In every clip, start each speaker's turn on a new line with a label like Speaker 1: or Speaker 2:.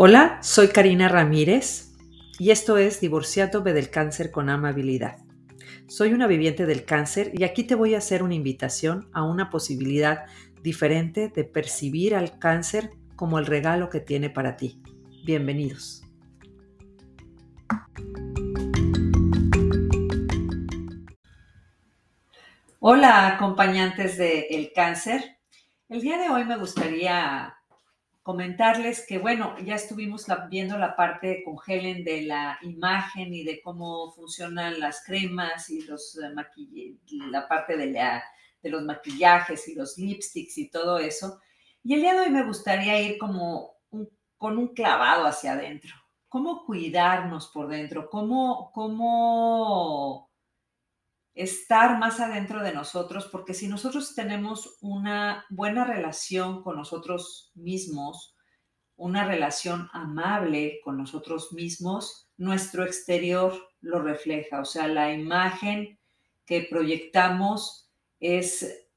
Speaker 1: Hola, soy Karina Ramírez y esto es Divorciándome del Cáncer con Amabilidad. Soy una viviente del cáncer y aquí te voy a hacer una invitación a una posibilidad diferente de percibir al cáncer como el regalo que tiene para ti. Bienvenidos. Hola, acompañantes de El Cáncer. El día de hoy me gustaría comentarles que, bueno, ya estuvimos viendo la parte con Helen de la imagen y de cómo funcionan las cremas y los eh, la parte de, de los maquillajes y los lipsticks y todo eso. Y el día de hoy me gustaría ir como con un clavado hacia adentro. ¿Cómo cuidarnos por dentro? ¿Cómo, cómo estar más adentro de nosotros, porque si nosotros tenemos una buena relación con nosotros mismos, una relación amable con nosotros mismos, nuestro exterior lo refleja, o sea, la imagen que proyectamos es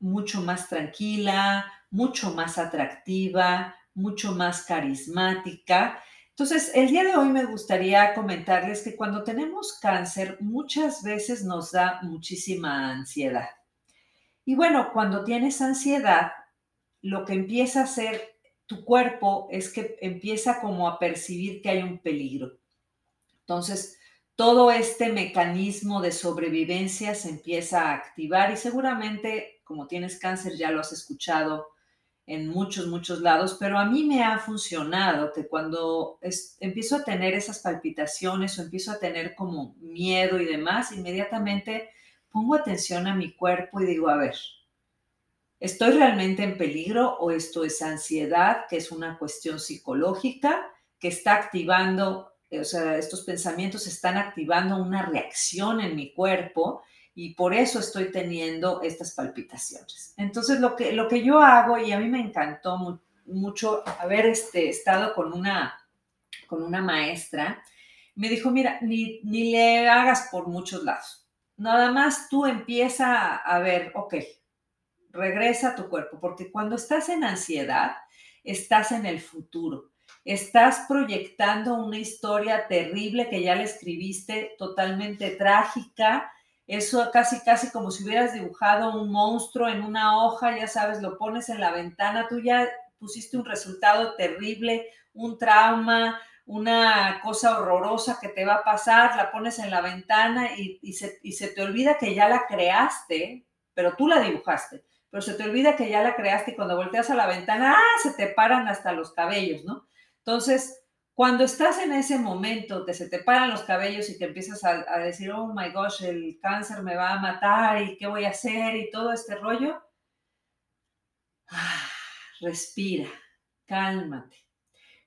Speaker 1: mucho más tranquila, mucho más atractiva, mucho más carismática entonces, el día de hoy me gustaría comentarles que cuando tenemos cáncer muchas veces nos da muchísima ansiedad. Y bueno, cuando tienes ansiedad, lo que empieza a hacer tu cuerpo es que empieza como a percibir que hay un peligro. Entonces, todo este mecanismo de sobrevivencia se empieza a activar y seguramente, como tienes cáncer, ya lo has escuchado en muchos, muchos lados, pero a mí me ha funcionado que cuando empiezo a tener esas palpitaciones o empiezo a tener como miedo y demás, inmediatamente pongo atención a mi cuerpo y digo, a ver, ¿estoy realmente en peligro o esto es ansiedad, que es una cuestión psicológica que está activando, o sea, estos pensamientos están activando una reacción en mi cuerpo y por eso estoy teniendo estas palpitaciones. Entonces, lo que, lo que yo hago, y a mí me encantó mucho haber este, estado con una, con una maestra, me dijo, mira, ni, ni le hagas por muchos lados. Nada más tú empieza a ver, ok, regresa a tu cuerpo, porque cuando estás en ansiedad, estás en el futuro. Estás proyectando una historia terrible que ya le escribiste, totalmente trágica, eso casi, casi como si hubieras dibujado un monstruo en una hoja, ya sabes, lo pones en la ventana, tú ya pusiste un resultado terrible, un trauma, una cosa horrorosa que te va a pasar, la pones en la ventana y, se, y se te olvida que ya la creaste, pero tú la dibujaste, pero se te olvida que ya la creaste y cuando volteas a la ventana, ¡ah! se te paran hasta los cabellos, ¿no? Entonces, cuando estás en ese momento que se te paran los cabellos y que empiezas a, decir, oh my gosh, el cáncer me va a matar y qué voy a hacer y todo este rollo, ah, respira, cálmate.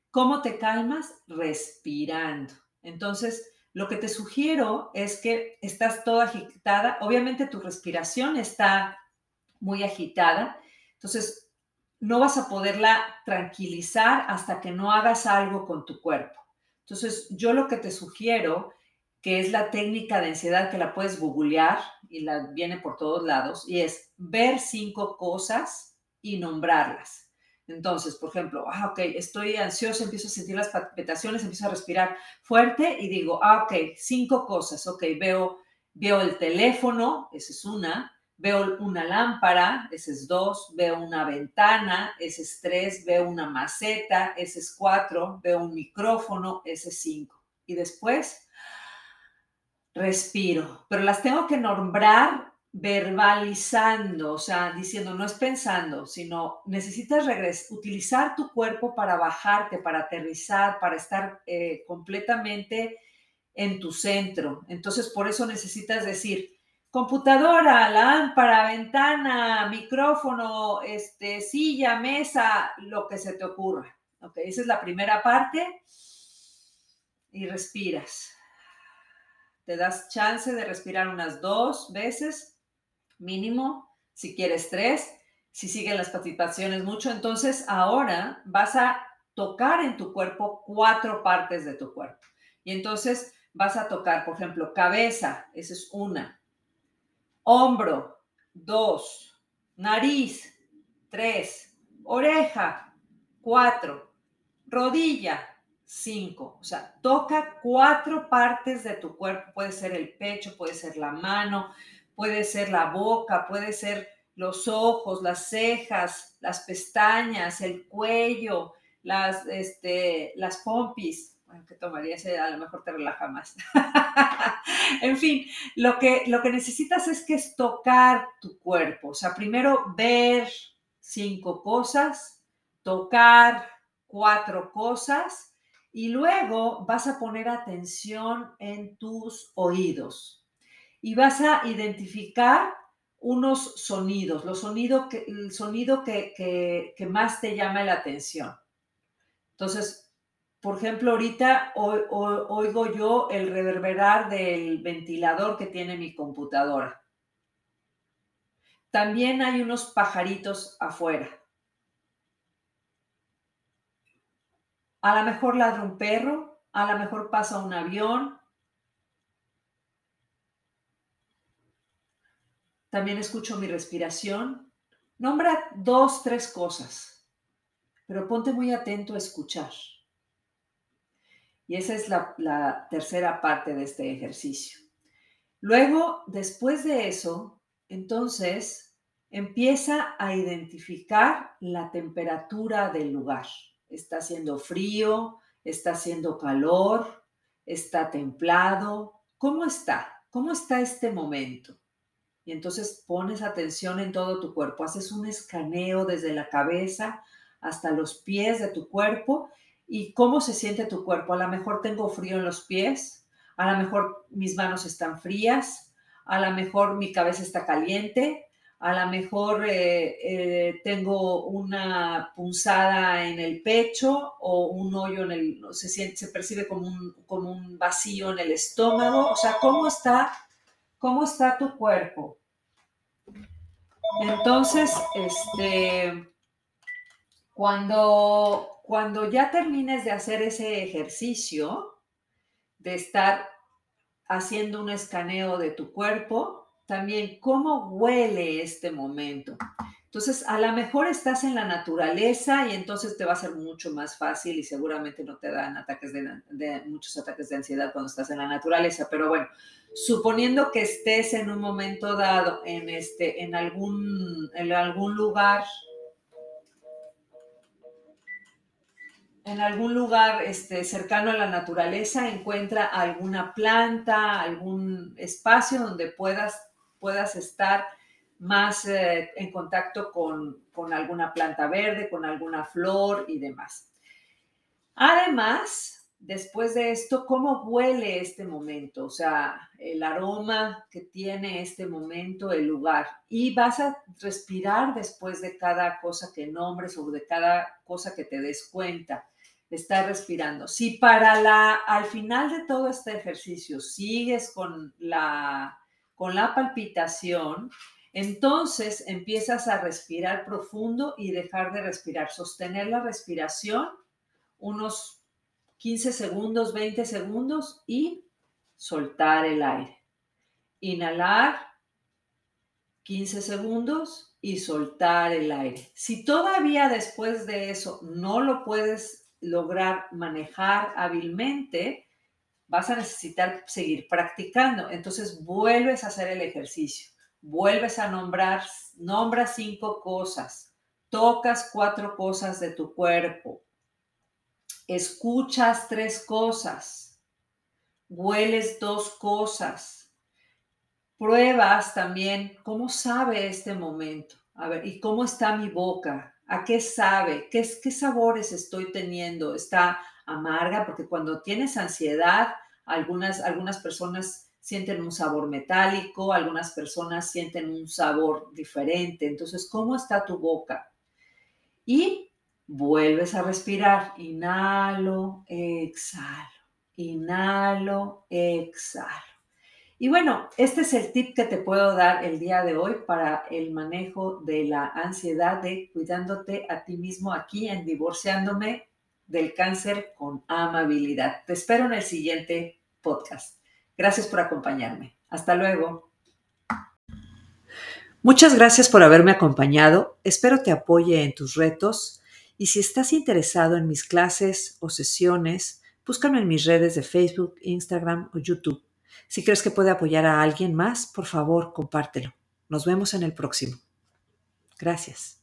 Speaker 1: ¿Cómo te calmas? Respirando. Entonces, lo que te sugiero es que estás toda agitada, obviamente tu respiración está muy agitada, entonces no vas a poderla tranquilizar hasta que no hagas algo con tu cuerpo. Entonces, yo lo que te sugiero, que es la técnica de ansiedad que la puedes googlear y la viene por todos lados, y es ver cinco cosas y nombrarlas. Entonces, por ejemplo, ah, ok, estoy ansioso, empiezo a sentir las palpitaciones, empiezo a respirar fuerte y digo, ah, ok, cinco cosas, ok, veo, veo el teléfono, esa es una, Veo una lámpara, ese es dos. Veo una ventana, ese es tres. Veo una maceta, ese es cuatro. Veo un micrófono, ese es cinco. Y después respiro, pero las tengo que nombrar verbalizando, o sea, diciendo, no es pensando, sino necesitas utilizar tu cuerpo para bajarte, para aterrizar, para estar eh, completamente en tu centro. Entonces, por eso necesitas decir, computadora, lámpara, ventana, micrófono, este, silla, mesa, lo que se te ocurra. Ok, esa es la primera parte. Y respiras. Te das chance de respirar unas dos veces, mínimo, si quieres tres. Si siguen las palpitaciones mucho, entonces ahora vas a tocar en tu cuerpo cuatro partes de tu cuerpo. Y entonces vas a tocar, por ejemplo, cabeza, esa es una hombro, dos, nariz, tres, oreja, cuatro, Rodilla, 5. O sea, toca cuatro partes de tu cuerpo. Puede ser el pecho, puede ser la mano, puede ser la boca, puede ser los ojos, las cejas, las pestañas, el cuello, las, este, las pompis. Bueno, que tomaría ese, a lo mejor te relaja más. en fin, lo que, lo que necesitas es que es tocar tu cuerpo. O sea, primero ver cinco cosas, tocar cuatro cosas y luego vas a poner atención en tus oídos y vas a identificar unos sonidos, los sonidos que, el sonido que, más te llama la atención. Entonces, por ejemplo, ahorita oigo yo el reverberar del ventilador que tiene mi computadora. También hay unos pajaritos afuera. A lo mejor ladra un perro, a lo mejor pasa un avión. También escucho mi respiración. Nombra dos, tres cosas, pero ponte muy atento a escuchar. Y esa es la, tercera parte de este ejercicio. Luego, después de eso, entonces empieza a identificar la temperatura del lugar está haciendo frío, está haciendo calor, está templado. ¿Cómo está? ¿Cómo está este momento? Y entonces pones atención en todo tu cuerpo, haces un escaneo desde la cabeza hasta los pies de tu cuerpo y cómo se siente tu cuerpo. A lo mejor tengo frío en los pies, a lo mejor mis manos están frías, a lo mejor mi cabeza está caliente, a lo mejor eh, eh, tengo una punzada en el pecho o un hoyo en el, se, siente, se percibe como un, como un vacío en el estómago. O sea, ¿cómo está, cómo está tu cuerpo? Entonces, este, cuando, cuando ya termines de hacer ese ejercicio, de estar haciendo un escaneo de tu cuerpo, también cómo huele este momento. Entonces, a lo mejor estás en la naturaleza y entonces te va a ser mucho más fácil y seguramente no te dan ataques de, muchos ataques de ansiedad cuando estás en la naturaleza. Pero bueno, suponiendo que estés en un momento dado en este, en algún, en algún lugar, en algún lugar este, cercano a la naturaleza, encuentra alguna planta, algún espacio donde puedas puedas estar más eh, en contacto con, con alguna planta verde, con alguna flor y demás. Además, después de esto, ¿cómo huele este momento? O sea, el aroma que tiene este momento, el lugar. Y vas a respirar después de cada cosa que nombres o de cada cosa que te des cuenta. Estás respirando. Si para la, al final de todo este ejercicio sigues con la con la palpitación, entonces empiezas a respirar profundo y dejar de respirar, sostener la respiración unos 15 segundos, 20 segundos y soltar el aire. Inhalar 15 segundos y soltar el aire. Si todavía después de eso no lo puedes lograr manejar hábilmente, vas a necesitar seguir practicando. Entonces vuelves a hacer el ejercicio, vuelves a nombrar, nombras cinco cosas, tocas cuatro cosas de tu cuerpo, escuchas tres cosas, hueles dos cosas, pruebas también cómo sabe este momento. A ver, ¿y cómo está mi boca? ¿A qué sabe? ¿Qué, sabores estoy teniendo? ¿Está amarga? Porque cuando tienes ansiedad, algunas, algunas personas sienten un sabor metálico, algunas personas sienten un sabor diferente. Entonces, ¿cómo está tu boca? Y vuelves a respirar. Inhalo, exhalo. Inhalo, exhalo. Y bueno, este es el tip que te puedo dar el día de hoy para el manejo de la ansiedad, de cuidándote a ti mismo aquí en Divorciándome del cáncer con amabilidad. Te espero en el siguiente podcast. Gracias por acompañarme. Hasta luego. Muchas gracias por haberme acompañado. Espero te apoye en tus retos Y si estás interesado en mis clases o sesiones, búscame en mis redes de Facebook, Instagram o YouTube. Si crees que puede apoyar a alguien más, por favor, compártelo. Nos vemos en el próximo. Gracias.